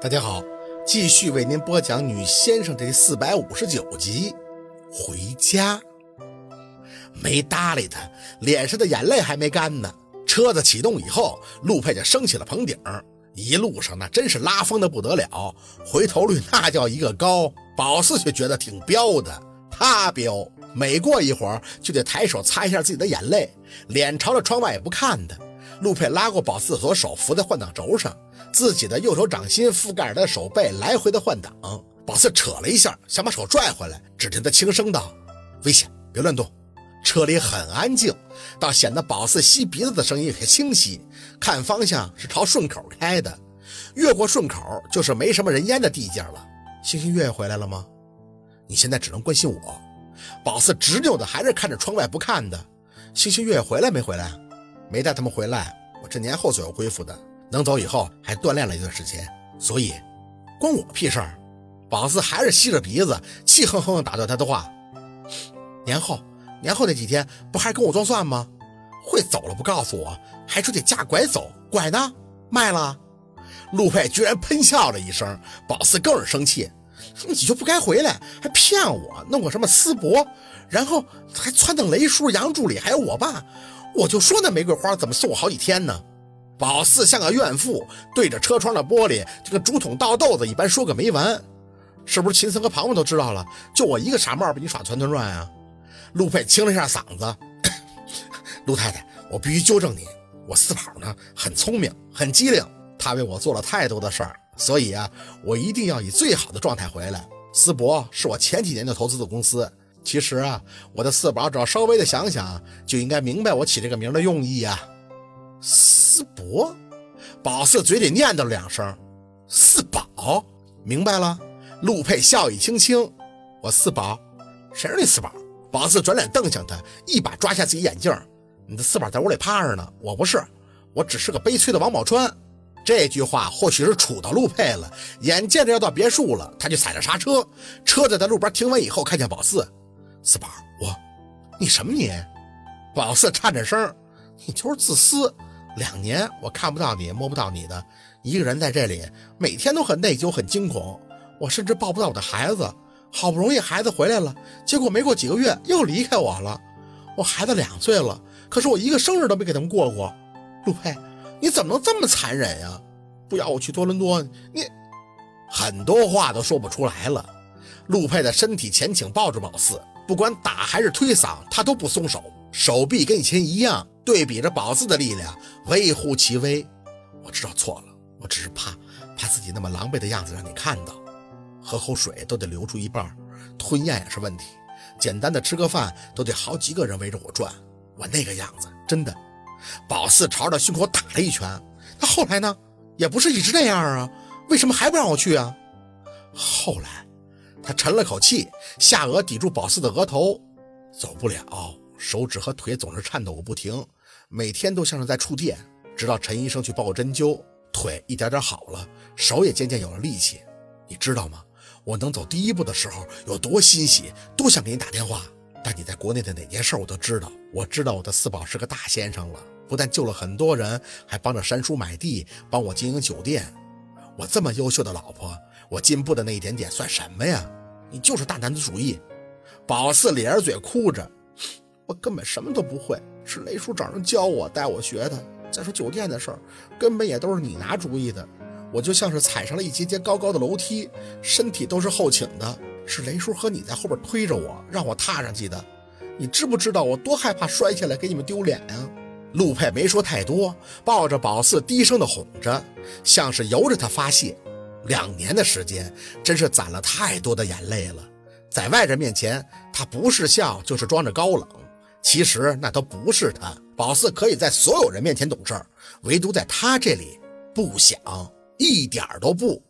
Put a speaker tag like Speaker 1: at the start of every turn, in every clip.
Speaker 1: 大家好，继续为您播讲《女先生》这四百五十九集。回家，没搭理他，脸上的眼泪还没干呢。车子启动以后，陆佩就升起了棚顶，一路上那真是拉风的不得了，回头率那叫一个高。宝四却觉得挺彪的，他彪，每过一会儿就得抬手擦一下自己的眼泪，脸朝着窗外也不看的。陆佩拉过宝四左手，扶在换挡轴上。自己的右手掌心覆盖着他的手背，来回的换挡。宝四扯了一下，想把手拽回来，只听他轻声道：“危险，别乱动。”车里很安静，倒显得宝四吸鼻子的声音很清晰。看方向是朝顺口开的，越过顺口就是没什么人烟的地界了。星星月月回来了吗？你现在只能关心我。宝四执拗的还是看着窗外不看的。星星月月回来没回来？没带他们回来，我这年后左右恢复的。能走以后还锻炼了一段时间，所以关我屁事儿。宝四还是吸着鼻子，气哼哼地打断他的话：“年后，年后那几天不还跟我装蒜吗？会走了不告诉我，还说得架拐走，拐呢？卖了？”陆佩居然喷笑了一声，宝四更是生气：“你就不该回来，还骗我，弄个什么丝帛，然后还撺掇雷叔、杨助理还有我爸，我就说那玫瑰花怎么送我好几天呢？”宝四像个怨妇，对着车窗的玻璃就跟竹筒倒豆子一般说个没完。是不是秦森和庞庞都知道了？就我一个傻帽被你耍团团转啊？陆佩清了一下嗓子，陆太太，我必须纠正你，我四宝呢很聪明，很机灵，他为我做了太多的事儿，所以啊，我一定要以最好的状态回来。思博是我前几年就投资的公司，其实啊，我的四宝只要稍微的想想，就应该明白我起这个名的用意啊。四伯，宝四嘴里念叨了两声：“四宝，明白了。”陆佩笑意轻轻：“我四宝，谁是你四宝？”宝四转脸瞪向他，一把抓下自己眼镜：“你的四宝在屋里趴着呢，我不是，我只是个悲催的王宝钏。”这句话或许是杵到陆佩了，眼见着要到别墅了，他就踩着刹车，车子在路边停稳以后，看见宝四：“四宝，我，你什么你？”宝四颤着声：“你就是自私。”两年我看不到你，摸不到你的，一个人在这里，每天都很内疚，很惊恐。我甚至抱不到我的孩子，好不容易孩子回来了，结果没过几个月又离开我了。我孩子两岁了，可是我一个生日都没给他们过过。陆佩，你怎么能这么残忍呀？不要我去多伦多，你很多话都说不出来了。陆佩的身体前倾抱着宝四，不管打还是推搡，他都不松手，手臂跟以前一样。对比着宝四的力量，微乎其微。我知道错了，我只是怕怕自己那么狼狈的样子让你看到。喝口水都得流出一半，吞咽也是问题。简单的吃个饭都得好几个人围着我转。我那个样子真的。宝四朝着胸口打了一拳。他后来呢？也不是一直那样啊？为什么还不让我去啊？后来，他沉了口气，下颚抵住宝四的额头，走不了，手指和腿总是颤抖个不停。每天都像是在触电，直到陈医生去报针灸，腿一点点好了，手也渐渐有了力气。你知道吗？我能走第一步的时候有多欣喜，多想给你打电话。但你在国内的哪件事我都知道。我知道我的四宝是个大先生了，不但救了很多人，还帮着山叔买地，帮我经营酒店。我这么优秀的老婆，我进步的那一点点算什么呀？你就是大男子主义。宝四咧着嘴哭着，我根本什么都不会。是雷叔找人教我，带我学的。再说酒店的事儿，根本也都是你拿主意的。我就像是踩上了一节节高高的楼梯，身体都是后倾的。是雷叔和你在后边推着我，让我踏上去的。你知不知道我多害怕摔下来给你们丢脸呀？陆佩没说太多，抱着宝四低声的哄着，像是由着他发泄。两年的时间，真是攒了太多的眼泪了。在外人面前，他不是笑就是装着高冷。其实那都不是他，宝四可以在所有人面前懂事，唯独在他这里不想，一点都不。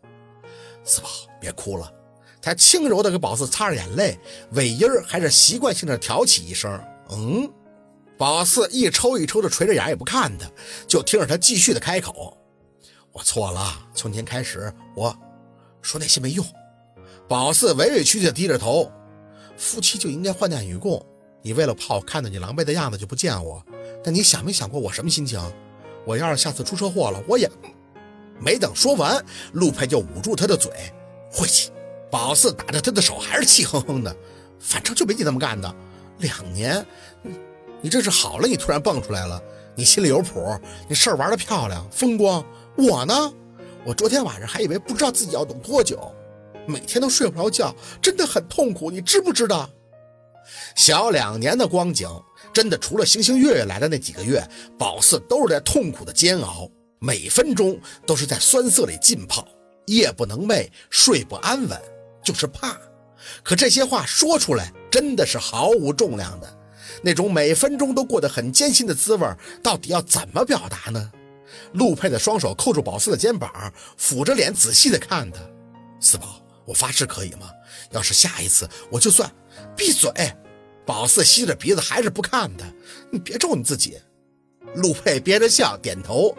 Speaker 1: 四宝，别哭了。他轻柔地给宝四擦着眼泪，尾音儿还是习惯性的挑起一声：“嗯。”宝四一抽一抽的垂着眼也不看他，就听着他继续的开口：“我错了，从今开始，我说那些没用。”宝四委委屈屈的低着头：“夫妻就应该患难与共。”你为了怕我看到你狼狈的样子就不见我，但你想没想过我什么心情？我要是下次出车祸了，我也……没等说完，陆佩就捂住他的嘴，晦气。宝四打着他的手，还是气哼哼的。反正就没你这么干的。两年，你这是好了？你突然蹦出来了，你心里有谱，你事儿玩的漂亮风光。我呢，我昨天晚上还以为不知道自己要等多久，每天都睡不着觉，真的很痛苦，你知不知道？小两年的光景，真的除了星星月月来的那几个月，宝四都是在痛苦的煎熬，每分钟都是在酸涩里浸泡，夜不能寐，睡不安稳，就是怕。可这些话说出来，真的是毫无重量的。那种每分钟都过得很艰辛的滋味，到底要怎么表达呢？陆佩的双手扣住宝四的肩膀，抚着脸仔细的看他。四宝，我发誓可以吗？要是下一次，我就算闭嘴。宝四吸着鼻子，还是不看他。你别咒你自己。陆佩憋着笑，点头。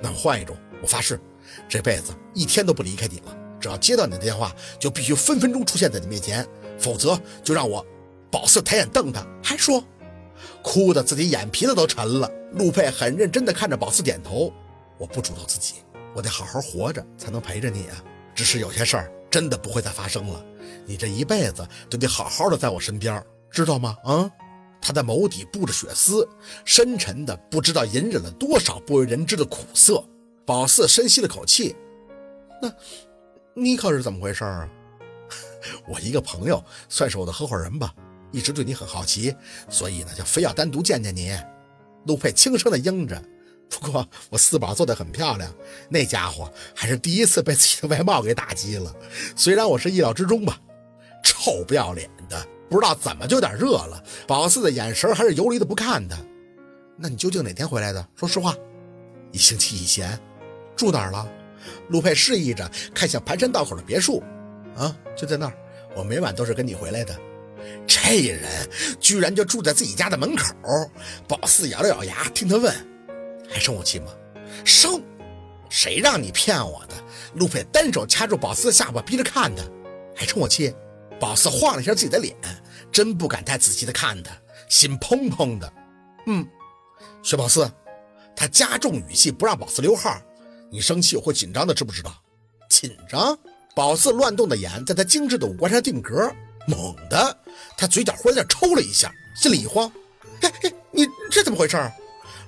Speaker 1: 那换一种，我发誓，这辈子一天都不离开你了。只要接到你的电话，就必须分分钟出现在你面前，否则就让我宝四抬眼瞪他，还说，哭的自己眼皮子都沉了。陆佩很认真地看着宝四，点头。我不主导自己，我得好好活着才能陪着你啊。只是有些事儿真的不会再发生了，你这一辈子都得好好的在我身边，知道吗？啊！他的眸底布着血丝，深沉的不知道隐忍了多少不为人知的苦涩。宝四深吸了口气，那。你可是怎么回事啊？我一个朋友，算是我的合伙人吧，一直对你很好奇，所以呢，就非要单独见见你。陆佩轻声的应着。不过我四宝做的很漂亮，那家伙还是第一次被自己的外貌给打击了。虽然我是意料之中吧。臭不要脸的，不知道怎么就有点热了。宝四的眼神还是游离的不看他。那你究竟哪天回来的？说实话。一星期以前。住哪儿了？陆佩示意着看向盘山道口的别墅，啊，就在那儿。我每晚都是跟你回来的。这人居然就住在自己家的门口。宝四咬了咬牙，听他问：“还生我气吗？”生？谁让你骗我的？路飞单手掐住宝四的下巴，逼着看他。还生我气？宝四晃了一下自己的脸，真不敢太仔细的看他，心砰砰的。嗯，薛宝四，他加重语气，不让宝四溜号。你生气我会紧张的，知不知道？紧张？宝四乱动的眼在他精致的五官上定格，猛地，他嘴角忽然间抽了一下，心里一慌。哎哎，你这怎么回事？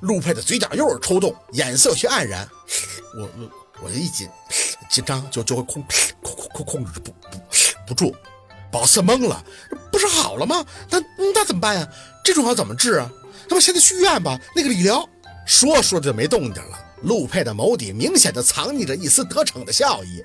Speaker 1: 陆佩的嘴角又是抽动，眼色有些黯然。我我我一紧紧张就就会控控控控制不不不住。宝四懵了，不是好了吗？那那怎么办呀？这种要怎么治啊？那么现在去医院吧。那个理疗，说说着就没动静了。陆佩的眸底明显的藏匿着一丝得逞的笑意。